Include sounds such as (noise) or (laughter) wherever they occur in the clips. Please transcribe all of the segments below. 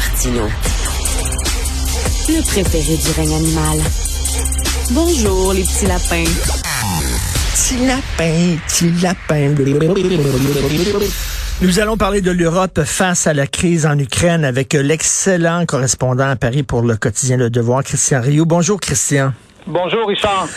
Martineau. Le préféré du règne animal. Bonjour, les petits lapins. Petit lapin, petit lapin. Nous allons parler de l'Europe face à la crise en Ukraine avec l'excellent correspondant à Paris pour le quotidien Le Devoir, Christian Rio. Bonjour, Christian. Bonjour, Richard.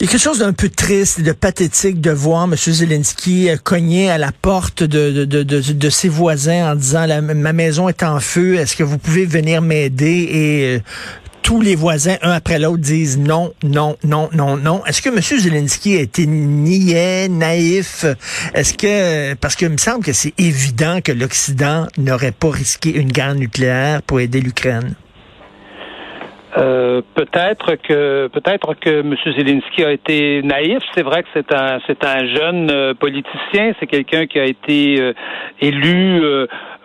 Il y a quelque chose d'un peu triste et de pathétique de voir M. Zelensky cogner à la porte de, ses voisins en disant ma maison est en feu, est-ce que vous pouvez venir m'aider? Et euh, tous les voisins, un après l'autre, disent non, non, non, non, non. Est-ce que M. Zelensky a été niais, naïf? Est-ce que, parce qu'il me semble que c'est évident que l'Occident n'aurait pas risqué une guerre nucléaire pour aider l'Ukraine. Euh, peut-être que peut-être que M. Zelensky a été naïf. C'est vrai que c'est un c'est un jeune euh, politicien. C'est quelqu'un qui a été euh, élu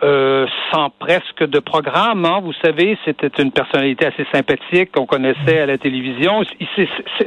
euh, sans presque de programme. Hein. Vous savez, c'était une personnalité assez sympathique qu'on connaissait à la télévision.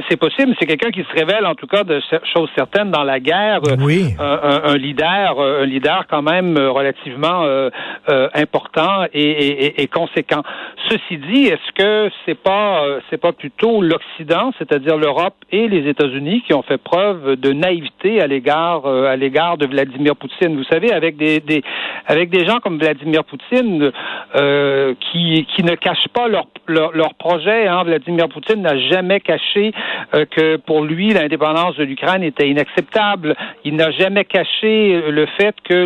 C'est possible, c'est quelqu'un qui se révèle en tout cas de choses certaines dans la guerre. Oui. Un, leader, un leader quand même relativement euh, euh, important et, et, conséquent. Ceci dit, est-ce que c'est pas c'est pas plutôt l'Occident, c'est-à-dire l'Europe et les États-Unis qui ont fait preuve de naïveté à l'égard à l'égard de Vladimir Poutine? Vous savez, avec des, des avec des gens comme Vladimir Poutine euh, qui, qui ne cachent pas leur, leur, projet. Hein. Vladimir Poutine n'a jamais caché euh, que pour lui, l'indépendance de l'Ukraine était inacceptable. Il n'a jamais caché le fait que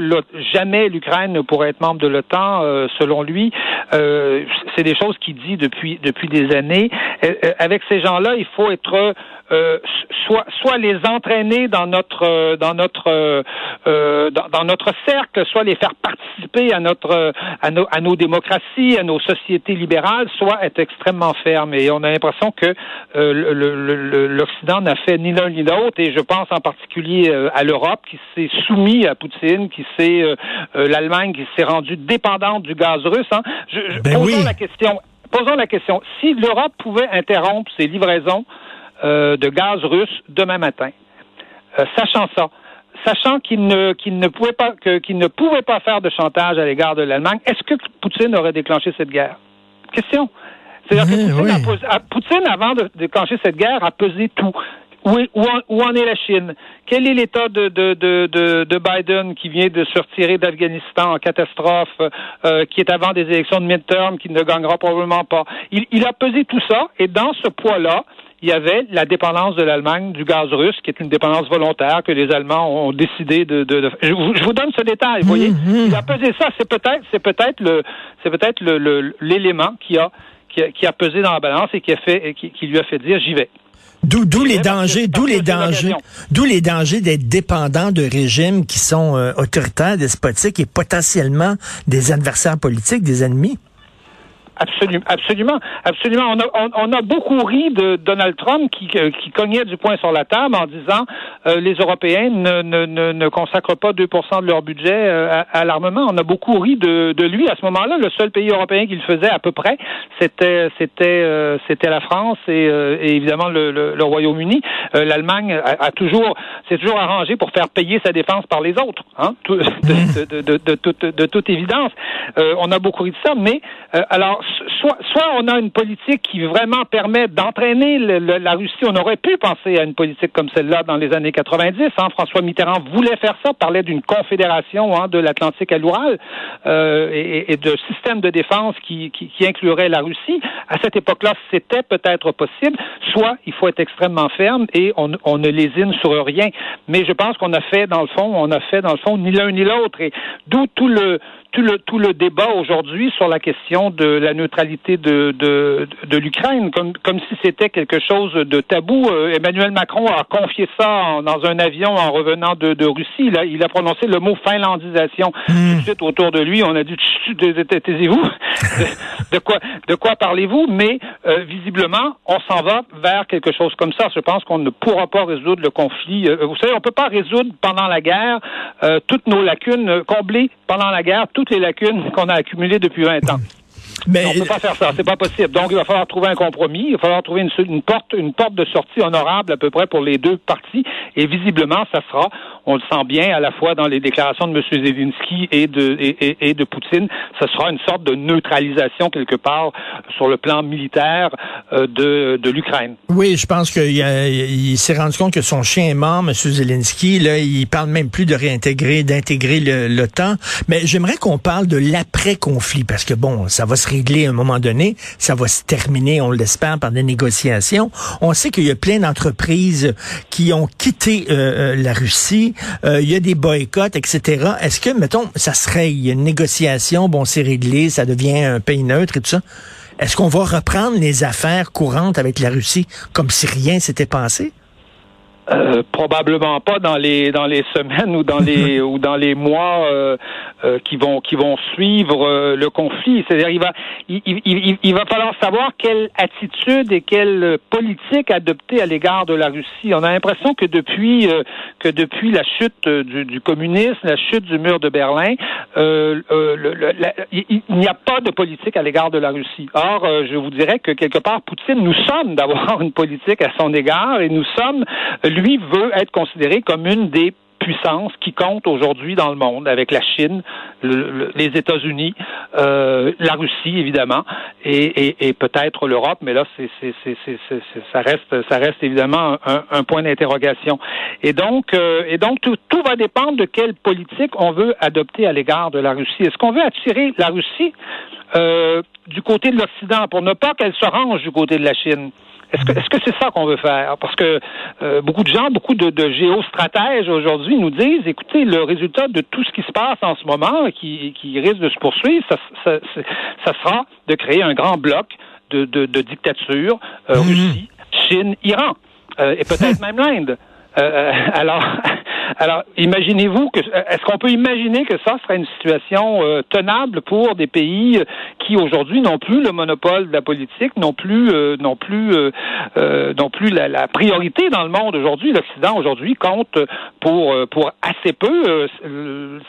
jamais l'Ukraine ne pourrait être membre de l'OTAN, euh, selon lui. c'est des choses qu'il dit depuis, depuis des années. avec ces gens-là, il faut être euh, soit soit les entraîner dans notre euh, dans notre euh, dans, notre cercle, soit les faire participer à notre à nos à nos démocraties, à nos sociétés libérales, soit être extrêmement ferme. Et on a l'impression que l'Occident n'a fait ni l'un ni l'autre. Et je pense en particulier à l'Europe qui s'est soumis à Poutine, qui s'est l'Allemagne qui s'est rendue dépendante du gaz russe. Hein. Je, ben posons la question. Posons la question. Si l'Europe pouvait interrompre ses livraisons euh, de gaz russe demain matin. Euh, sachant ça, sachant qu'il ne qu'il ne pouvait pas qu'il ne pouvait pas faire de chantage à l'égard de l'Allemagne, est-ce que Poutine aurait déclenché cette guerre? Question. C'est-à-dire que Poutine, avant de déclencher cette guerre, a pesé tout. Où, où, en, est la Chine? Quel est l'état de, de, de, de, Biden qui vient de se retirer d'Afghanistan en catastrophe, euh, qui est avant des élections de midterm, qui ne gagnera probablement pas? Il, il a pesé tout ça, et dans ce poids-là, il y avait la dépendance de l'Allemagne du gaz russe, qui est une dépendance volontaire que les Allemands ont décidé de. de, Je, vous, donne ce détail. Vous voyez, mmh, mmh. il a pesé ça. C'est peut-être, c'est peut-être le, c'est peut-être le, l'élément qui a, qui a, pesé dans la balance et qui a fait, qui, qui lui a fait dire j'y vais. D'où, d'où les dangers, d'où les dangers, d'où les dangers d'être dépendant de régimes qui sont euh, autoritaires, despotiques et potentiellement des adversaires politiques, des ennemis? Absolument, absolument, absolument. On a, on, a beaucoup ri de Donald Trump qui, euh, qui cognait du poing sur la table en disant euh, les Européens ne, ne, ne, consacrent pas 2% de leur budget euh, à, l'armement. On a beaucoup ri de, de lui à ce moment-là. Le seul pays européen qui le faisait à peu près, c'était c'était c'était la France et, évidemment le, le, Royaume-Uni. L'Allemagne a, toujours s'est toujours arrangé pour faire payer sa défense par les autres, hein, de, de, de toute évidence. on a beaucoup ri de ça, mais alors soit, soit on a une politique qui vraiment permet d'entraîner la Russie. On aurait pu penser à une politique comme celle-là dans les années 90. Hein. François Mitterrand voulait faire ça, parlait d'une confédération hein, de l'Atlantique à l'Oural euh, et, de système de défense qui, qui, qui inclurait la Russie. À cette époque-là, c'était peut-être possible. Soit il faut être extrêmement ferme et on, on ne lésine sur rien. Mais je pense qu'on a fait dans le fond, on a fait dans le fond ni l'un ni l'autre. Et d'où tout le tout le tout le débat aujourd'hui sur la question de la neutralité de de, de l'Ukraine, comme comme si c'était quelque chose de tabou. Euh, Emmanuel Macron a confié ça dans un avion en revenant de, de Russie. Il a, il a prononcé le mot finlandisation. Hmm. Tout de suite autour de lui, on a dit taisez-vous. (laughs) de, quoi de quoi parlez-vous? Mais euh, visiblement, on s'en va vers quelque chose comme ça. Je pense qu'on ne pourra pas résoudre le conflit. Euh, vous savez, on peut pas résoudre pendant la guerre toutes nos lacunes, combler pendant la guerre toutes les lacunes qu'on a accumulées depuis 20 ans. Mais... On ne peut pas faire ça, c'est pas possible. Donc, il va falloir trouver un compromis, il va falloir trouver une, porte, une porte de sortie honorable à peu près pour les deux parties. Et visiblement, ça sera, on le sent bien à la fois dans les déclarations de M. Zelensky et de, et, de Poutine, ce sera une sorte de neutralisation quelque part sur le plan militaire euh, de, de l'Ukraine. Oui, je pense qu'il il, s'est rendu compte que son chien est mort, M. Zelensky. Là, il parle même plus de réintégrer, d'intégrer l'OTAN. Mais j'aimerais qu'on parle de l'après-conflit, parce que bon, ça va se régler à un moment donné, ça va se terminer, on l'espère, par des négociations. On sait qu'il y a plein d'entreprises qui ont quitté euh, euh, la Russie. Il y a des boycotts, etc. Est-ce que, mettons, ça serait une négociation, bon, c'est réglé, ça devient un pays neutre et tout ça. Est-ce qu'on va reprendre les affaires courantes avec la Russie comme si rien s'était passé? Euh, probablement pas dans les dans les semaines ou dans les (laughs) ou dans les mois euh, euh, qui vont qui vont suivre le conflit. C'est-à-dire il va il, il, il, va falloir savoir quelle attitude et quelle politique adopter à l'égard de la Russie. On a l'impression que depuis que depuis la chute du, du, communisme, la chute du mur de Berlin, le, il n'y a pas de politique à l'égard de la Russie. Or, je vous dirais que quelque part Poutine nous sommes d'avoir (laughs) une politique à son égard et nous sommes lui veut être considéré comme une des puissances qui comptent aujourd'hui dans le monde, avec la Chine, les États-Unis, euh, la Russie évidemment, et, peut-être l'Europe, mais là, c'est, ça reste, évidemment un, point d'interrogation. Et donc, euh, tout, va dépendre de quelle politique on veut adopter à l'égard de la Russie. Est-ce qu'on veut attirer la Russie euh, du côté de l'Occident pour ne pas qu'elle se range du côté de la Chine? Est-ce que est-ce c'est ça qu'on veut faire? Parce que euh, beaucoup de gens, beaucoup de, de géostratèges aujourd'hui nous disent, écoutez, le résultat de tout ce qui se passe en ce moment, qui, qui risque de se poursuivre, ça, ça, ça sera de créer un grand bloc de, de, de dictature, euh, mhm. Russie, Chine, Iran, euh, et peut-être (laughs) même l'Inde. alors, alors, imaginez-vous que est-ce qu'on peut imaginer que ça serait une situation euh, tenable pour des pays euh, qui aujourd'hui n'ont plus le monopole de la politique, n'ont plus euh, non plus non plus la, priorité dans le monde aujourd'hui? L'Occident aujourd'hui compte pour pour assez peu.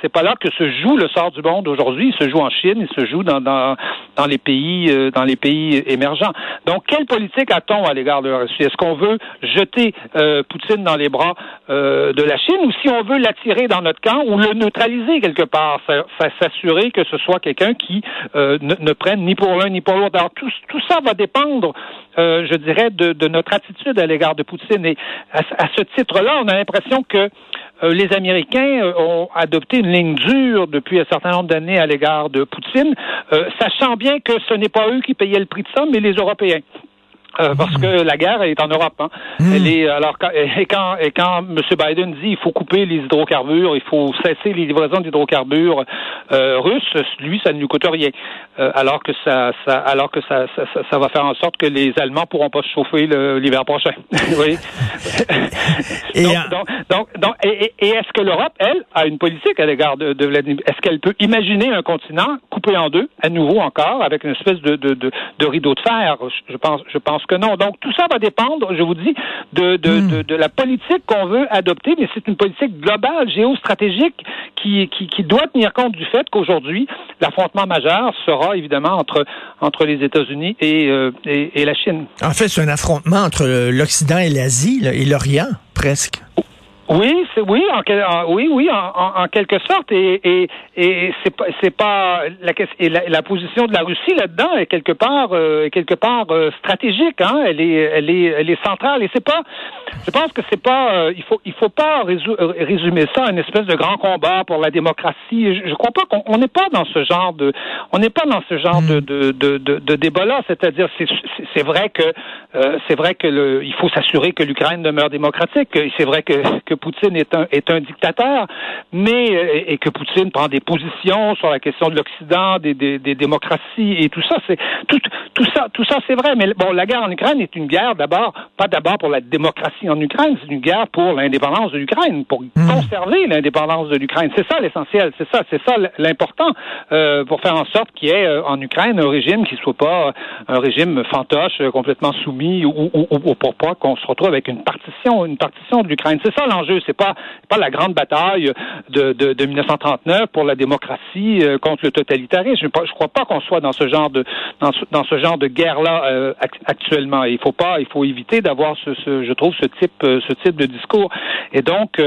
c'est pas là que se joue le sort du monde aujourd'hui. Il se joue en Chine, il se joue dans dans, dans les pays dans les pays émergents. Donc, quelle politique a-t-on à l'égard de la Russie? Est-ce qu'on veut jeter Poutine dans les bras de la Chine si on veut l'attirer dans notre camp ou le neutraliser quelque part, s'assurer que ce soit quelqu'un qui euh, ne, prenne ni pour l'un ni pour l'autre. Alors tout, tout ça va dépendre, euh, je dirais, de, de, notre attitude à l'égard de Poutine. Et à, ce titre-là, on a l'impression que euh, les Américains ont adopté une ligne dure depuis un certain nombre d'années à l'égard de Poutine, sachant bien que ce n'est pas eux qui payaient le prix de ça, mais les Européens. Euh, parce que la guerre est en Europe. Hein. Hmm. Elle est alors et quand et quand M. Biden dit il faut couper les hydrocarbures, il faut cesser les livraisons d'hydrocarbures euh, russes, lui ça ne lui coûte rien. Euh, alors que ça, ça alors que ça, ça, ça, va faire en sorte que les Allemands pourront pas se chauffer l'hiver prochain. (laughs) oui. (laughs) et donc, donc, donc, et, et est-ce que l'Europe, elle, a une politique à l'égard de, de Vladimir? Est-ce qu'elle peut imaginer un continent coupé en deux, à nouveau encore, avec une espèce de, de, de, de rideau de fer? Je pense, je pense que non. Donc, tout ça va dépendre, je vous dis, de, de, hmm. de, la politique qu'on veut adopter, mais c'est une politique globale, géostratégique, qui, qui, qui doit tenir compte du fait qu'aujourd'hui, l'affrontement majeur sera évidemment entre, entre les États-Unis et, euh, et, et, la Chine. En fait, c'est un affrontement entre l'Occident et l'Asie, et l'Orient, presque. Oui, c'est oui, en, oui, oui, en, en, quelque sorte, et, et, et c'est pas, c'est pas la, et la, position de la Russie là-dedans est quelque part, euh, quelque part euh, stratégique, hein. Elle est, elle est, elle est centrale, et c'est pas, je pense que c'est pas, euh, il faut, il faut pas résumer ça à une espèce de grand combat pour la démocratie. Je, je crois pas qu'on n'est pas dans ce genre de, on n'est pas dans ce genre de, de, de, de, de débat-là. C'est-à-dire, c'est, c'est vrai que, c'est vrai que le, il faut s'assurer que l'Ukraine demeure démocratique. C'est vrai que, que Poutine est un, est un dictateur, mais euh, et que Poutine prend des positions sur la question de l'Occident, des, des, des, démocraties et tout ça, c'est tout, tout ça, tout ça c'est vrai. Mais bon, la guerre en Ukraine est une guerre d'abord, pas d'abord pour la démocratie en Ukraine, c'est une guerre pour l'indépendance de l'Ukraine, pour mmh. conserver l'indépendance de l'Ukraine. C'est ça l'essentiel, c'est ça, c'est ça l'important euh, pour faire en sorte qu'il y ait euh, en Ukraine un régime qui soit pas un régime fantoche, complètement soumis ou, ou, ou, pour pas qu'on se retrouve avec une partition, une partition de l'Ukraine. C'est ça l'enjeu enjeu. C'est pas pas la grande bataille de, de, de 1939 pour la démocratie euh, contre le totalitarisme. Je ne crois pas qu'on soit dans ce genre de dans genre de guerre là euh, actuellement. il faut pas, il faut éviter d'avoir ce, je trouve ce type ce type de discours. Et donc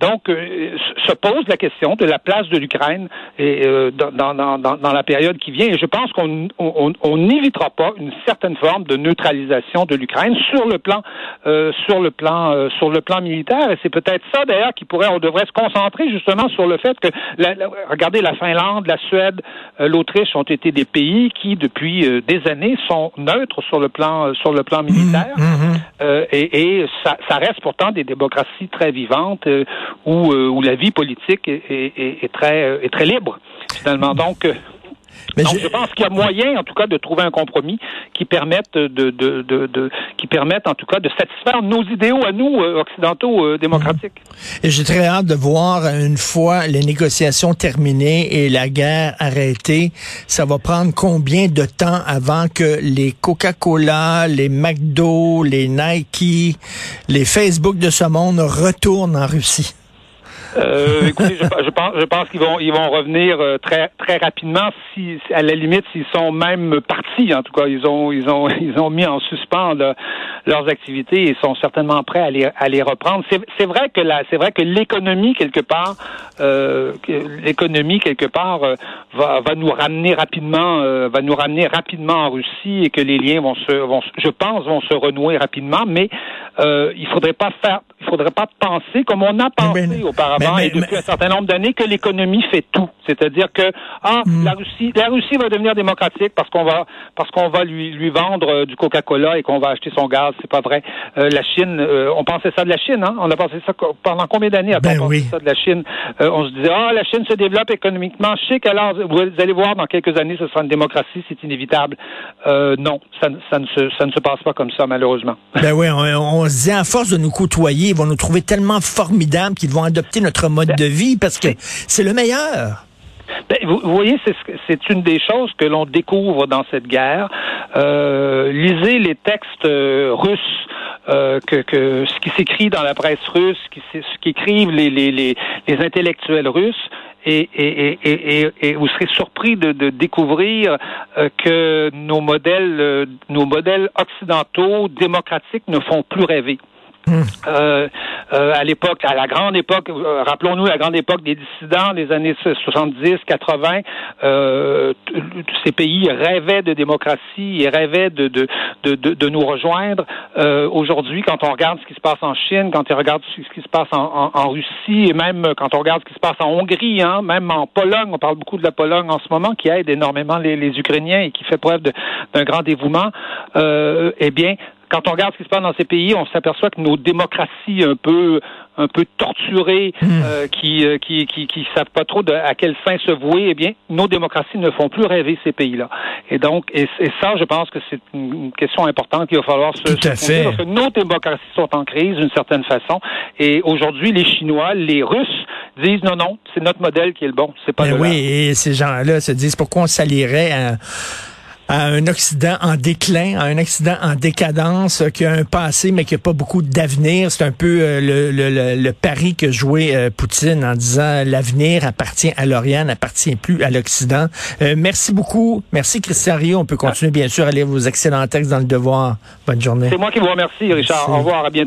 donc, euh, se pose la question de la place de l'Ukraine euh, dans, dans, la période qui vient. Et je pense qu'on n'évitera pas une certaine forme de neutralisation de l'Ukraine sur le plan euh, sur le plan euh, sur le plan militaire. Et c'est peut-être ça d'ailleurs qui pourrait, on devrait se concentrer justement sur le fait que, la, regardez, la Finlande, la Suède, l'Autriche ont été des pays qui depuis des années sont neutres sur le plan sur le plan militaire. Mmh, mmh. et, et ça, ça, reste pourtant des démocraties très vivantes où, euh, où la vie politique est, est, est, très, euh, est très libre, finalement. Donc, euh, mais Donc, je... pense qu'il y a moyen, en tout cas, de trouver un compromis qui permette de, de, de, de qui permette, en tout cas, de satisfaire nos idéaux à nous occidentaux démocratiques. Mmh. Et j'ai très hâte de voir une fois les négociations terminées et la guerre arrêtée, ça va prendre combien de temps avant que les Coca-Cola, les McDo, les Nike, les Facebook de ce monde retournent en Russie? Euh, écoutez, je, je, pense, je pense qu'ils vont, ils vont revenir euh, très, très rapidement. Si, à la limite, s'ils sont même partis, en tout cas, ils ont, ils ont, (laughs) ils ont mis en suspens leurs activités et sont certainement prêts à les, à les reprendre. C'est vrai que c'est vrai que l'économie quelque part, euh, l'économie quelque part euh, va, va nous ramener rapidement, euh, va nous ramener rapidement en Russie et que les liens vont se, vont, je pense, vont se renouer rapidement. Mais il faudrait pas faire, il faudrait pas penser comme on a pensé auparavant et depuis un certain nombre d'années que l'économie fait tout. C'est-à-dire que ah hmm. la Russie, la Russie va devenir démocratique parce qu'on va parce qu'on va lui lui vendre euh, du Coca-Cola et qu'on va acheter son gaz. C'est pas vrai. Euh, la Chine, euh, on pensait ça de la Chine, hein? On a pensé ça pendant combien d'années ben on ça de la Chine? On se disait ah la Chine se développe économiquement. Sais qu'alors vous allez voir dans quelques années ce sera une démocratie, c'est inévitable. non, ça, ça, ne se ça ne se passe pas comme ça malheureusement. Ben oui, on, on se dit à force de nous côtoyer, ils vont nous trouver tellement formidables qu'ils vont adopter notre mode de vie parce que c'est le meilleur. Ben, vous, voyez, c'est une des choses que l'on découvre dans cette guerre. Euh, lisez les textes euh, russes. Euh, ce qui s'écrit dans la presse russe, ce qu'écrivent les, les, intellectuels russes, et, vous serez surpris de, découvrir que nos modèles, nos modèles occidentaux démocratiques ne font plus rêver. Euh, euh, à l'époque, à la grande époque, euh, rappelons-nous la grande époque des dissidents des années 70, 80, euh, ces pays rêvaient de démocratie et rêvaient de, de, de, de nous rejoindre. Aujourd'hui, quand on regarde ce qui se passe en Chine, quand on regarde ce qui se passe en, en, Russie et même quand on regarde ce qui se passe en Hongrie, hein, même en Pologne, on parle beaucoup de la Pologne en ce moment, qui aide énormément les, les Ukrainiens et qui fait preuve d'un grand dévouement, eh bien, quand on regarde ce qui se passe dans ces pays, on s'aperçoit que nos démocraties un peu un peu torturées, hmm. euh, qui, euh, qui, qui qui savent pas trop de, à quelle fin se vouer, eh bien, nos démocraties ne font plus rêver ces pays-là. Et donc, et, ça, je pense que c'est une question importante qu'il va falloir se, Tout à fait. parce que nos démocraties sont en crise d'une certaine façon. Et aujourd'hui, les Chinois, les Russes disent non, non, c'est notre modèle qui est le bon. C'est pas. Ben oui, et ces gens-là se disent pourquoi on s'allierait à à un Occident en déclin, à un Occident en décadence, qui a un passé mais qui n'a pas beaucoup d'avenir. C'est un peu euh, le, le, le, pari que jouait euh, Poutine en disant l'avenir appartient à l'Orient, n'appartient plus à l'Occident. Euh, merci beaucoup. Merci Christian Rio. On peut continuer bien sûr à lire vos excellents textes dans le Devoir. Bonne journée. C'est moi qui vous remercie, Richard. Au revoir. À bientôt.